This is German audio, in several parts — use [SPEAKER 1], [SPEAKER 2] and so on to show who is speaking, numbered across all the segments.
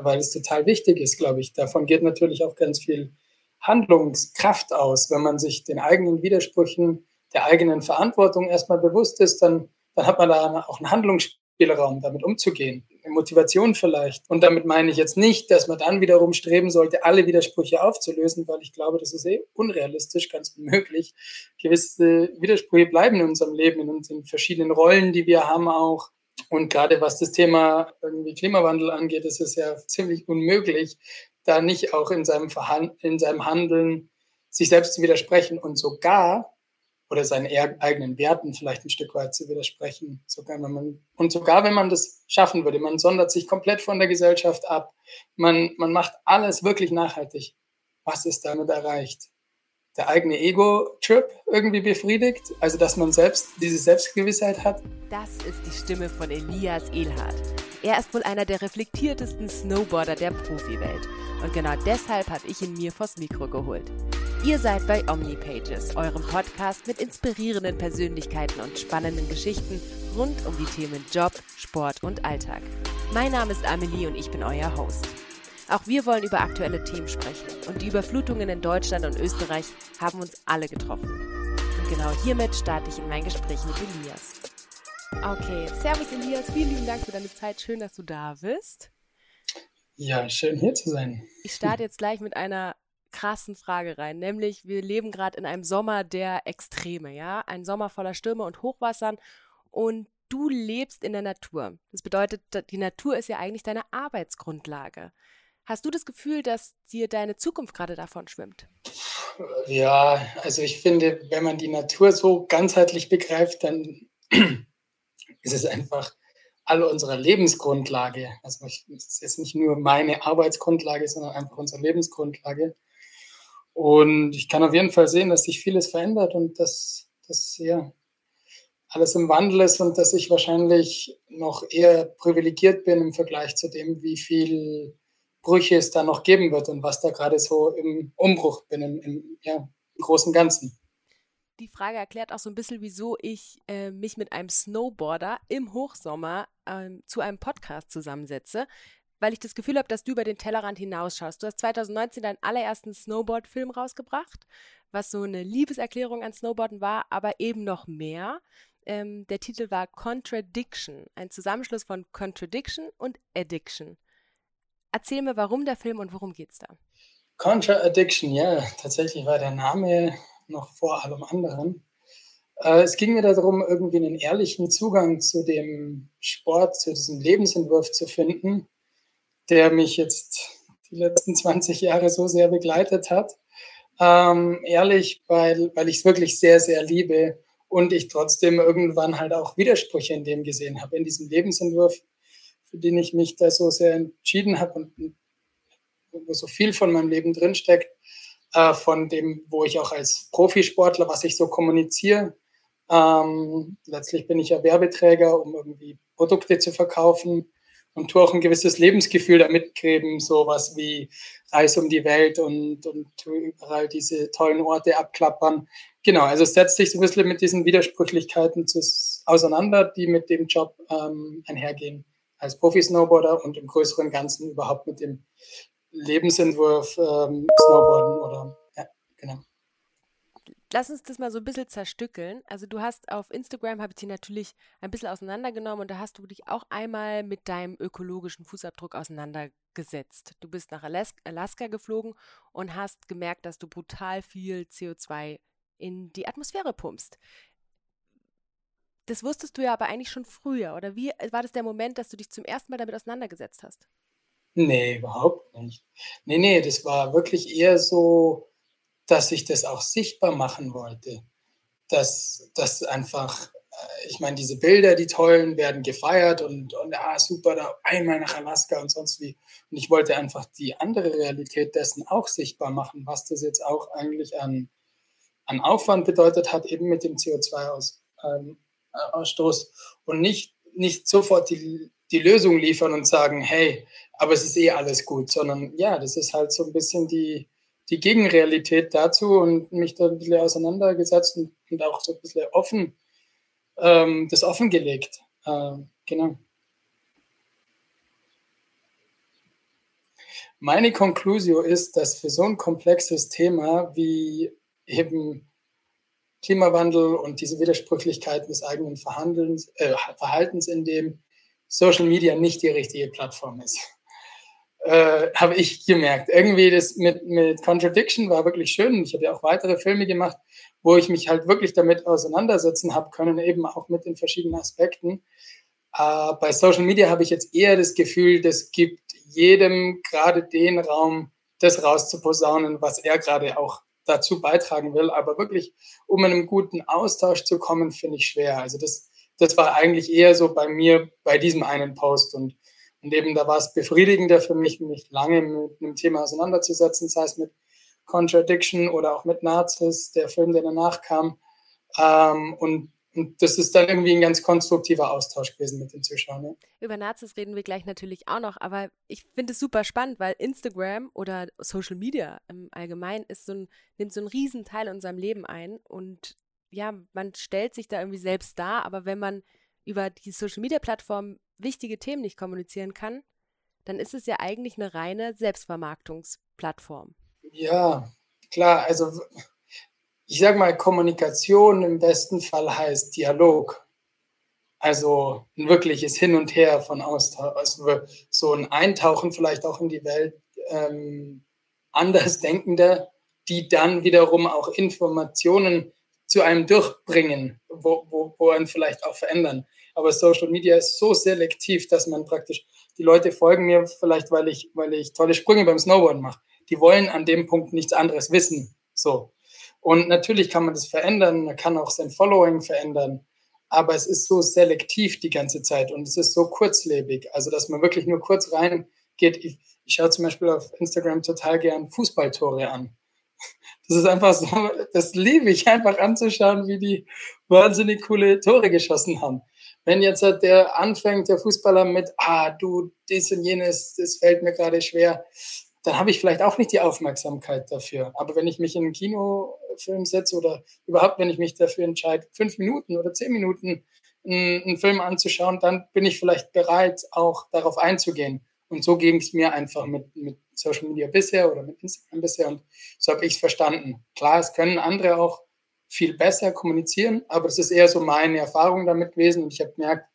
[SPEAKER 1] weil es total wichtig ist, glaube ich. Davon geht natürlich auch ganz viel Handlungskraft aus. Wenn man sich den eigenen Widersprüchen, der eigenen Verantwortung erstmal bewusst ist, dann, dann hat man da auch einen Handlungsspielraum, damit umzugehen. Eine Motivation vielleicht. Und damit meine ich jetzt nicht, dass man dann wiederum streben sollte, alle Widersprüche aufzulösen, weil ich glaube, das ist eh unrealistisch, ganz unmöglich. Gewisse Widersprüche bleiben in unserem Leben, in unseren verschiedenen Rollen, die wir haben auch. Und gerade was das Thema irgendwie Klimawandel angeht, ist es ja ziemlich unmöglich, da nicht auch in seinem, in seinem Handeln sich selbst zu widersprechen und sogar oder seinen eigenen Werten vielleicht ein Stück weit zu widersprechen. Sogar wenn man, und sogar wenn man das schaffen würde, man sondert sich komplett von der Gesellschaft ab, man, man macht alles wirklich nachhaltig. Was ist damit erreicht? Der eigene Ego-Trip irgendwie befriedigt, also dass man selbst diese Selbstgewissheit hat.
[SPEAKER 2] Das ist die Stimme von Elias Ehlhardt. Er ist wohl einer der reflektiertesten Snowboarder der Profiwelt. Und genau deshalb habe ich ihn mir vors Mikro geholt. Ihr seid bei OmniPages, eurem Podcast mit inspirierenden Persönlichkeiten und spannenden Geschichten rund um die Themen Job, Sport und Alltag. Mein Name ist Amelie und ich bin euer Host. Auch wir wollen über aktuelle Themen sprechen und die Überflutungen in Deutschland und Österreich haben uns alle getroffen. Und genau hiermit starte ich in mein Gespräch mit Elias. Okay, Servus Elias, vielen lieben Dank für deine Zeit. Schön, dass du da bist.
[SPEAKER 1] Ja, schön hier zu sein.
[SPEAKER 2] Ich starte jetzt gleich mit einer krassen Frage rein, nämlich wir leben gerade in einem Sommer der Extreme, ja, ein Sommer voller Stürme und Hochwassern und du lebst in der Natur. Das bedeutet, die Natur ist ja eigentlich deine Arbeitsgrundlage. Hast du das Gefühl, dass dir deine Zukunft gerade davon schwimmt?
[SPEAKER 1] Ja, also ich finde, wenn man die Natur so ganzheitlich begreift, dann ist es einfach alle unsere Lebensgrundlage. Also es ist jetzt nicht nur meine Arbeitsgrundlage, sondern einfach unsere Lebensgrundlage. Und ich kann auf jeden Fall sehen, dass sich vieles verändert und dass das ja alles im Wandel ist und dass ich wahrscheinlich noch eher privilegiert bin im Vergleich zu dem, wie viel Brüche es da noch geben wird und was da gerade so im Umbruch bin, im, im, ja, im großen Ganzen
[SPEAKER 2] die Frage erklärt auch so ein bisschen, wieso ich äh, mich mit einem Snowboarder im Hochsommer ähm, zu einem Podcast zusammensetze, weil ich das Gefühl habe, dass du über den Tellerrand hinausschaust. Du hast 2019 deinen allerersten Snowboard-Film rausgebracht, was so eine Liebeserklärung an Snowboarden war, aber eben noch mehr. Ähm, der Titel war Contradiction, ein Zusammenschluss von Contradiction und Addiction. Erzähl mir, warum der Film und worum geht's da?
[SPEAKER 1] Contra-Addiction, ja, tatsächlich war der Name noch vor allem anderen. Äh, es ging mir darum, irgendwie einen ehrlichen Zugang zu dem Sport, zu diesem Lebensentwurf zu finden, der mich jetzt die letzten 20 Jahre so sehr begleitet hat. Ähm, ehrlich, weil, weil ich es wirklich sehr, sehr liebe und ich trotzdem irgendwann halt auch Widersprüche in dem gesehen habe, in diesem Lebensentwurf, für den ich mich da so sehr entschieden habe und wo so viel von meinem Leben drinsteckt äh, von dem, wo ich auch als Profisportler, was ich so kommuniziere. Ähm, letztlich bin ich ja Werbeträger, um irgendwie Produkte zu verkaufen und tue auch ein gewisses Lebensgefühl damit geben, sowas wie Reis um die Welt und, und überall diese tollen Orte abklappern. Genau, also setzt sich so ein bisschen mit diesen Widersprüchlichkeiten auseinander, die mit dem Job ähm, einhergehen als Profi-Snowboarder und im größeren Ganzen überhaupt mit dem Lebensentwurf ähm, Snowboarden oder ja, genau.
[SPEAKER 2] Lass uns das mal so ein bisschen zerstückeln. Also du hast auf Instagram, habe ich dich natürlich ein bisschen auseinandergenommen und da hast du dich auch einmal mit deinem ökologischen Fußabdruck auseinandergesetzt. Du bist nach Alaska geflogen und hast gemerkt, dass du brutal viel CO2 in die Atmosphäre pumpst. Das wusstest du ja aber eigentlich schon früher, oder wie war das der Moment, dass du dich zum ersten Mal damit auseinandergesetzt hast?
[SPEAKER 1] Nee, überhaupt nicht. Nee, nee, das war wirklich eher so, dass ich das auch sichtbar machen wollte. Dass das einfach, äh, ich meine, diese Bilder, die tollen, werden gefeiert und, und ah, super, da einmal nach Alaska und sonst wie. Und ich wollte einfach die andere Realität dessen auch sichtbar machen, was das jetzt auch eigentlich an, an Aufwand bedeutet hat, eben mit dem CO2-Ausstoß. Ähm, äh, und nicht, nicht sofort die, die Lösung liefern und sagen, hey, aber es ist eh alles gut, sondern ja, das ist halt so ein bisschen die, die Gegenrealität dazu und mich da ein bisschen auseinandergesetzt und, und auch so ein bisschen offen, ähm, das offengelegt. Äh, genau. Meine Conclusio ist, dass für so ein komplexes Thema wie eben Klimawandel und diese Widersprüchlichkeiten des eigenen Verhandelns, äh, Verhaltens in dem Social Media nicht die richtige Plattform ist. Äh, habe ich gemerkt. Irgendwie das mit, mit Contradiction war wirklich schön. Ich habe ja auch weitere Filme gemacht, wo ich mich halt wirklich damit auseinandersetzen habe können, eben auch mit den verschiedenen Aspekten. Äh, bei Social Media habe ich jetzt eher das Gefühl, das gibt jedem gerade den Raum, das rauszuposaunen, was er gerade auch dazu beitragen will. Aber wirklich, um in einen guten Austausch zu kommen, finde ich schwer. Also das, das war eigentlich eher so bei mir bei diesem einen Post. Und, und eben da war es befriedigender für mich, mich lange mit einem Thema auseinanderzusetzen, sei es mit Contradiction oder auch mit Nazis, der Film, der danach kam. Ähm, und und das ist dann irgendwie ein ganz konstruktiver Austausch gewesen mit den Zuschauern. Ja.
[SPEAKER 2] Über Nazis reden wir gleich natürlich auch noch, aber ich finde es super spannend, weil Instagram oder Social Media im Allgemeinen ist so ein, nimmt so einen riesen Teil in unserem Leben ein. Und ja, man stellt sich da irgendwie selbst dar, aber wenn man über die Social Media Plattform wichtige Themen nicht kommunizieren kann, dann ist es ja eigentlich eine reine Selbstvermarktungsplattform.
[SPEAKER 1] Ja, klar, also ich sage mal, Kommunikation im besten Fall heißt Dialog. Also ein wirkliches Hin und Her von Austausch, also so ein Eintauchen vielleicht auch in die Welt ähm, Andersdenkender, die dann wiederum auch Informationen zu einem durchbringen, wo, wo, wo einen vielleicht auch verändern. Aber Social Media ist so selektiv, dass man praktisch, die Leute folgen mir vielleicht, weil ich, weil ich tolle Sprünge beim Snowboarden mache. Die wollen an dem Punkt nichts anderes wissen. So. Und natürlich kann man das verändern, man kann auch sein Following verändern, aber es ist so selektiv die ganze Zeit und es ist so kurzlebig, also dass man wirklich nur kurz reingeht. Ich, ich schaue zum Beispiel auf Instagram total gern Fußballtore an. Das ist einfach so, das liebe ich einfach anzuschauen, wie die wahnsinnig coole Tore geschossen haben. Wenn jetzt der anfängt, der Fußballer mit, ah, du, dies und jenes, das fällt mir gerade schwer, dann habe ich vielleicht auch nicht die Aufmerksamkeit dafür. Aber wenn ich mich in einen Kinofilm setze oder überhaupt, wenn ich mich dafür entscheide, fünf Minuten oder zehn Minuten einen, einen Film anzuschauen, dann bin ich vielleicht bereit, auch darauf einzugehen. Und so ging es mir einfach mit, mit Social Media bisher oder mit Instagram bisher. Und so habe ich es verstanden. Klar, es können andere auch viel besser kommunizieren, aber es ist eher so meine Erfahrung damit gewesen. Und ich habe gemerkt,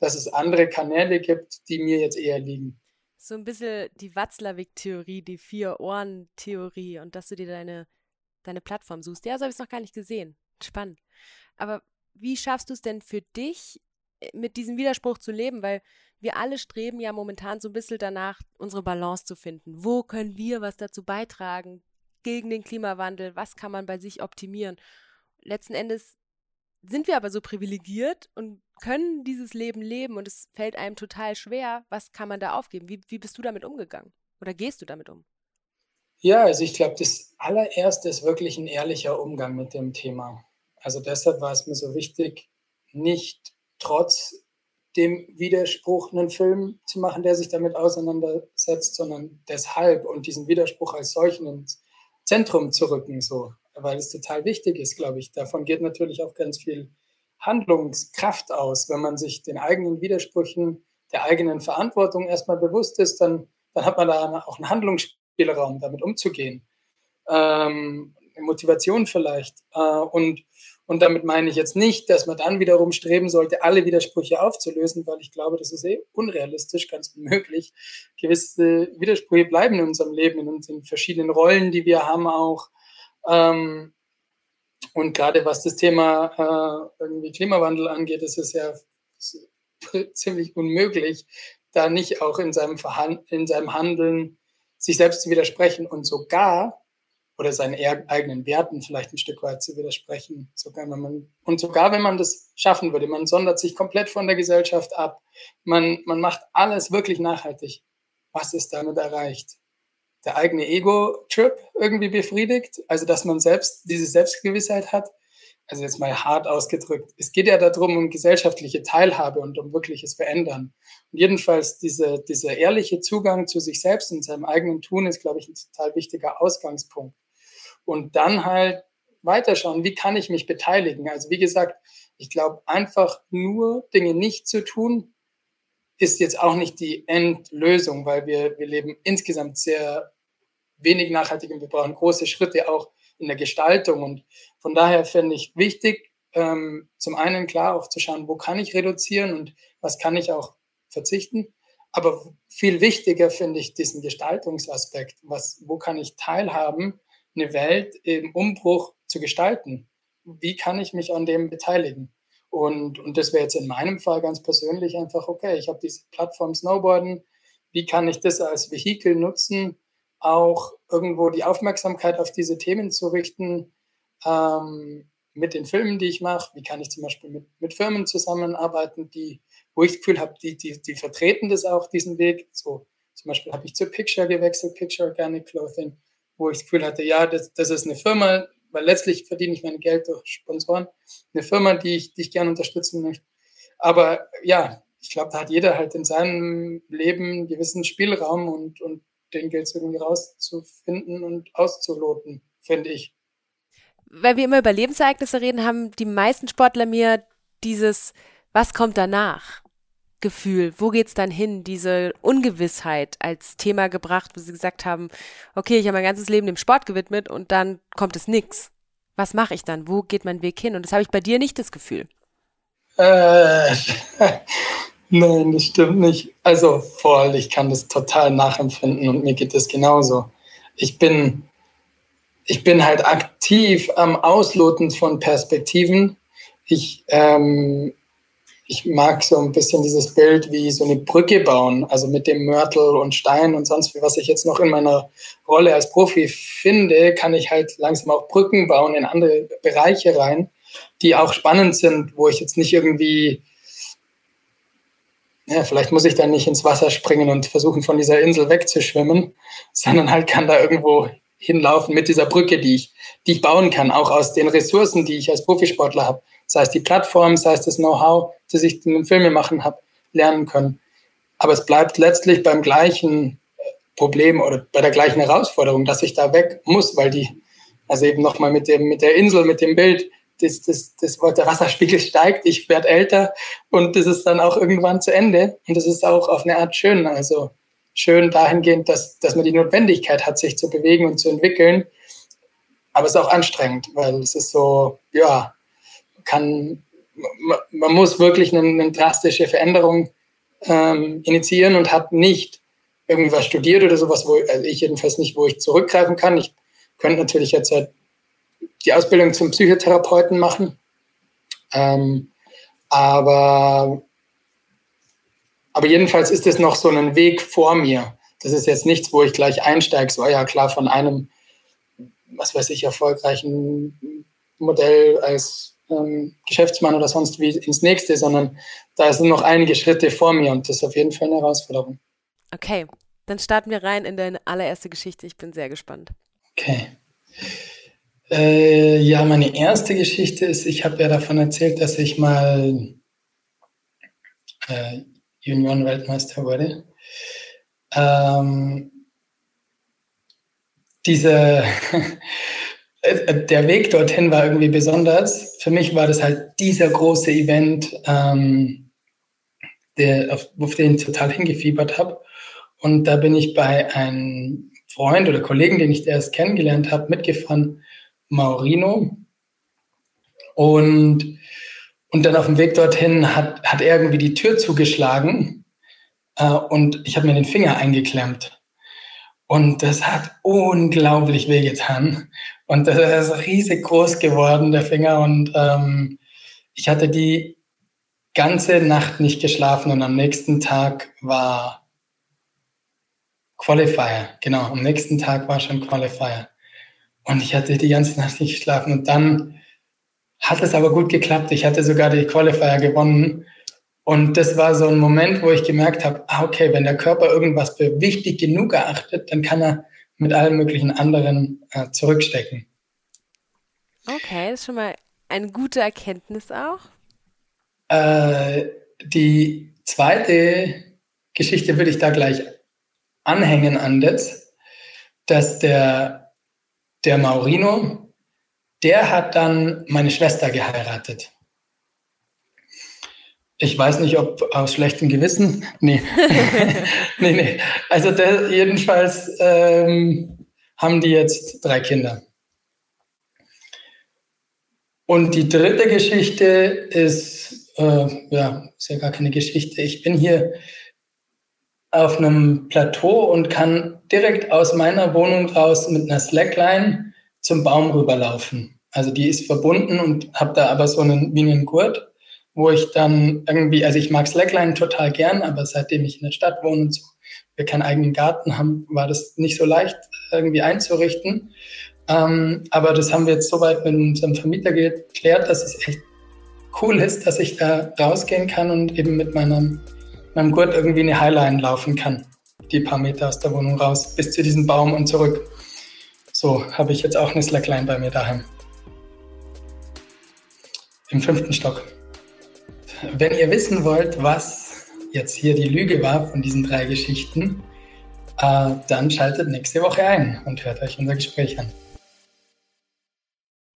[SPEAKER 1] dass es andere Kanäle gibt, die mir jetzt eher liegen
[SPEAKER 2] so ein bisschen die Watzlawick-Theorie, die Vier-Ohren-Theorie und dass du dir deine, deine Plattform suchst. Ja, so habe ich es noch gar nicht gesehen. Spannend. Aber wie schaffst du es denn für dich, äh, mit diesem Widerspruch zu leben? Weil wir alle streben ja momentan so ein bisschen danach, unsere Balance zu finden. Wo können wir was dazu beitragen gegen den Klimawandel? Was kann man bei sich optimieren? Letzten Endes sind wir aber so privilegiert und können dieses Leben leben und es fällt einem total schwer. Was kann man da aufgeben? Wie, wie bist du damit umgegangen? Oder gehst du damit um?
[SPEAKER 1] Ja, also ich glaube, das allererste ist wirklich ein ehrlicher Umgang mit dem Thema. Also deshalb war es mir so wichtig, nicht trotz dem Widerspruch einen Film zu machen, der sich damit auseinandersetzt, sondern deshalb und diesen Widerspruch als solchen ins Zentrum zu rücken. So weil es total wichtig ist, glaube ich. Davon geht natürlich auch ganz viel Handlungskraft aus. Wenn man sich den eigenen Widersprüchen, der eigenen Verantwortung erstmal bewusst ist, dann, dann hat man da auch einen Handlungsspielraum, damit umzugehen. Ähm, Motivation vielleicht. Äh, und, und damit meine ich jetzt nicht, dass man dann wiederum streben sollte, alle Widersprüche aufzulösen, weil ich glaube, das ist eh unrealistisch, ganz unmöglich. Gewisse Widersprüche bleiben in unserem Leben, in unseren verschiedenen Rollen, die wir haben auch. Ähm, und gerade was das Thema äh, irgendwie Klimawandel angeht, ist es ja ziemlich unmöglich, da nicht auch in seinem, in seinem Handeln sich selbst zu widersprechen und sogar oder seinen eigenen Werten vielleicht ein Stück weit zu widersprechen. Sogar wenn man, und sogar wenn man das schaffen würde, man sondert sich komplett von der Gesellschaft ab, man, man macht alles wirklich nachhaltig. Was ist damit erreicht? Der eigene Ego-Trip irgendwie befriedigt, also dass man selbst diese Selbstgewissheit hat. Also jetzt mal hart ausgedrückt. Es geht ja darum, um gesellschaftliche Teilhabe und um wirkliches Verändern. Und jedenfalls diese, dieser ehrliche Zugang zu sich selbst und seinem eigenen Tun ist, glaube ich, ein total wichtiger Ausgangspunkt. Und dann halt weiterschauen, wie kann ich mich beteiligen? Also wie gesagt, ich glaube, einfach nur Dinge nicht zu tun, ist jetzt auch nicht die Endlösung, weil wir, wir leben insgesamt sehr wenig nachhaltig und wir brauchen große Schritte auch in der Gestaltung. Und von daher finde ich wichtig, ähm, zum einen klar auch zu schauen, wo kann ich reduzieren und was kann ich auch verzichten. Aber viel wichtiger finde ich diesen Gestaltungsaspekt. Was, wo kann ich teilhaben, eine Welt im Umbruch zu gestalten? Wie kann ich mich an dem beteiligen? Und, und das wäre jetzt in meinem Fall ganz persönlich einfach, okay, ich habe diese Plattform Snowboarden. Wie kann ich das als Vehikel nutzen, auch irgendwo die Aufmerksamkeit auf diese Themen zu richten, ähm, mit den Filmen, die ich mache, wie kann ich zum Beispiel mit, mit Firmen zusammenarbeiten, die, wo ich das Gefühl habe, die, die, die vertreten das auch, diesen Weg. So, zum Beispiel habe ich zu Picture gewechselt, Picture Organic Clothing, wo ich das Gefühl hatte, ja, das, das ist eine Firma, weil letztlich verdiene ich mein Geld durch Sponsoren, eine Firma, die ich, die ich gerne unterstützen möchte. Aber ja, ich glaube, da hat jeder halt in seinem Leben einen gewissen Spielraum und, und den gilt es irgendwie rauszufinden und auszuloten, finde ich
[SPEAKER 2] weil wir immer über Lebensereignisse reden, haben die meisten Sportler mir dieses, was kommt danach? Gefühl, wo geht's dann hin? Diese Ungewissheit als Thema gebracht, wo sie gesagt haben, okay, ich habe mein ganzes Leben dem Sport gewidmet und dann kommt es nix. Was mache ich dann? Wo geht mein Weg hin? Und das habe ich bei dir nicht das Gefühl.
[SPEAKER 1] Äh, nein, das stimmt nicht. Also voll, ich kann das total nachempfinden und mir geht das genauso. Ich bin ich bin halt aktiv am Ausloten von Perspektiven. Ich, ähm, ich mag so ein bisschen dieses Bild wie so eine Brücke bauen, also mit dem Mörtel und Stein und sonst was ich jetzt noch in meiner Rolle als Profi finde, kann ich halt langsam auch Brücken bauen in andere Bereiche rein, die auch spannend sind, wo ich jetzt nicht irgendwie, ja, vielleicht muss ich dann nicht ins Wasser springen und versuchen, von dieser Insel wegzuschwimmen, sondern halt kann da irgendwo hinlaufen mit dieser Brücke, die ich, die ich bauen kann, auch aus den Ressourcen, die ich als Profisportler habe. Sei es die Plattform, sei es das Know-how, das ich im Filme machen habe, lernen können. Aber es bleibt letztlich beim gleichen Problem oder bei der gleichen Herausforderung, dass ich da weg muss, weil die, also eben nochmal mit mit der Insel, mit dem Bild, das, das, das, der Wasserspiegel steigt, ich werde älter und das ist dann auch irgendwann zu Ende. Und das ist auch auf eine Art schön. Also schön dahingehend, dass, dass man die Notwendigkeit hat, sich zu bewegen und zu entwickeln. Aber es ist auch anstrengend, weil es ist so, ja, kann, man, muss wirklich eine, eine drastische Veränderung ähm, initiieren und hat nicht irgendwie was studiert oder sowas, wo also ich jedenfalls nicht, wo ich zurückgreifen kann. Ich könnte natürlich jetzt halt die Ausbildung zum Psychotherapeuten machen. Ähm, aber aber jedenfalls ist es noch so ein Weg vor mir. Das ist jetzt nichts, wo ich gleich einsteige, so ja klar, von einem, was weiß ich, erfolgreichen Modell als ähm, Geschäftsmann oder sonst wie ins nächste, sondern da sind noch einige Schritte vor mir und das ist auf jeden Fall eine Herausforderung.
[SPEAKER 2] Okay, dann starten wir rein in deine allererste Geschichte. Ich bin sehr gespannt.
[SPEAKER 1] Okay. Äh, ja, meine erste Geschichte ist, ich habe ja davon erzählt, dass ich mal äh, Junioren-Weltmeister wurde. Ähm, diese, der Weg dorthin war irgendwie besonders. Für mich war das halt dieser große Event, ähm, der, auf, auf den ich total hingefiebert habe. Und da bin ich bei einem Freund oder Kollegen, den ich erst kennengelernt habe, mitgefahren, Maurino. Und und dann auf dem Weg dorthin hat, hat er irgendwie die Tür zugeschlagen äh, und ich habe mir den Finger eingeklemmt. Und das hat unglaublich wehgetan. Und das ist riesig groß geworden, der Finger. Und ähm, ich hatte die ganze Nacht nicht geschlafen und am nächsten Tag war Qualifier. Genau, am nächsten Tag war schon Qualifier. Und ich hatte die ganze Nacht nicht geschlafen. Und dann hat es aber gut geklappt. Ich hatte sogar die Qualifier gewonnen. Und das war so ein Moment, wo ich gemerkt habe, ah, okay, wenn der Körper irgendwas für wichtig genug erachtet, dann kann er mit allen möglichen anderen äh, zurückstecken.
[SPEAKER 2] Okay, das ist schon mal eine gute Erkenntnis auch.
[SPEAKER 1] Äh, die zweite Geschichte würde ich da gleich anhängen an das, dass der, der Maurino, der hat dann meine Schwester geheiratet. Ich weiß nicht, ob aus schlechtem Gewissen. Nee. nee, nee. Also der, jedenfalls ähm, haben die jetzt drei Kinder. Und die dritte Geschichte ist, äh, ja, ist ja gar keine Geschichte. Ich bin hier auf einem Plateau und kann direkt aus meiner Wohnung raus mit einer Slackline zum Baum rüberlaufen. Also die ist verbunden und habe da aber so einen wie einen Gurt wo ich dann irgendwie, also ich mag Slackline total gern, aber seitdem ich in der Stadt wohne und so, wir keinen eigenen Garten haben, war das nicht so leicht irgendwie einzurichten. Ähm, aber das haben wir jetzt soweit mit unserem Vermieter geklärt, dass es echt cool ist, dass ich da rausgehen kann und eben mit meinem, meinem Gurt irgendwie eine Highline laufen kann. Die paar Meter aus der Wohnung raus, bis zu diesem Baum und zurück. So habe ich jetzt auch eine Slackline bei mir daheim. Im fünften Stock. Wenn ihr wissen wollt, was jetzt hier die Lüge war von diesen drei Geschichten, äh, dann schaltet nächste Woche ein und hört euch unser Gespräch an.